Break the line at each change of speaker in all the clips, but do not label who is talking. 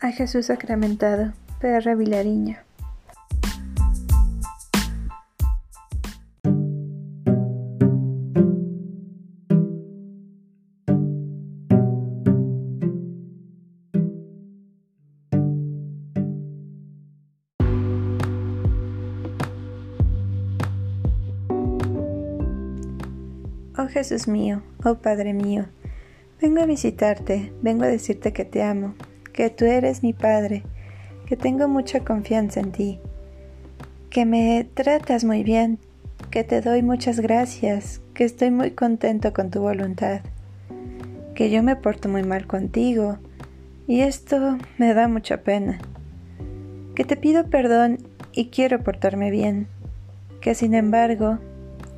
A Jesús sacramentado, PR Vilariño. Oh Jesús mío, oh Padre mío, vengo a visitarte, vengo a decirte que te amo, que tú eres mi Padre, que tengo mucha confianza en ti, que me tratas muy bien, que te doy muchas gracias, que estoy muy contento con tu voluntad, que yo me porto muy mal contigo, y esto me da mucha pena, que te pido perdón y quiero portarme bien, que sin embargo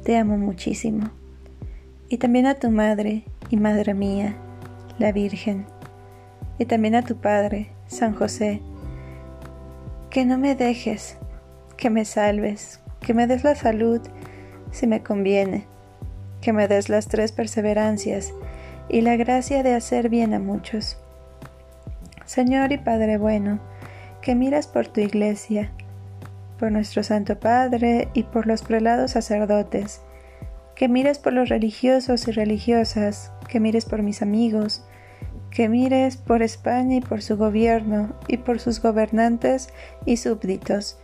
te amo muchísimo, y también a tu madre y madre mía, la Virgen y también a tu Padre, San José, que no me dejes, que me salves, que me des la salud si me conviene, que me des las tres perseverancias y la gracia de hacer bien a muchos. Señor y Padre bueno, que miras por tu iglesia, por nuestro Santo Padre y por los prelados sacerdotes, que mires por los religiosos y religiosas, que mires por mis amigos, que mires por España y por su gobierno y por sus gobernantes y súbditos,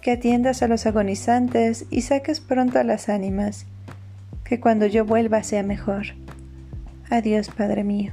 que atiendas a los agonizantes y saques pronto a las ánimas, que cuando yo vuelva sea mejor. Adiós, Padre mío.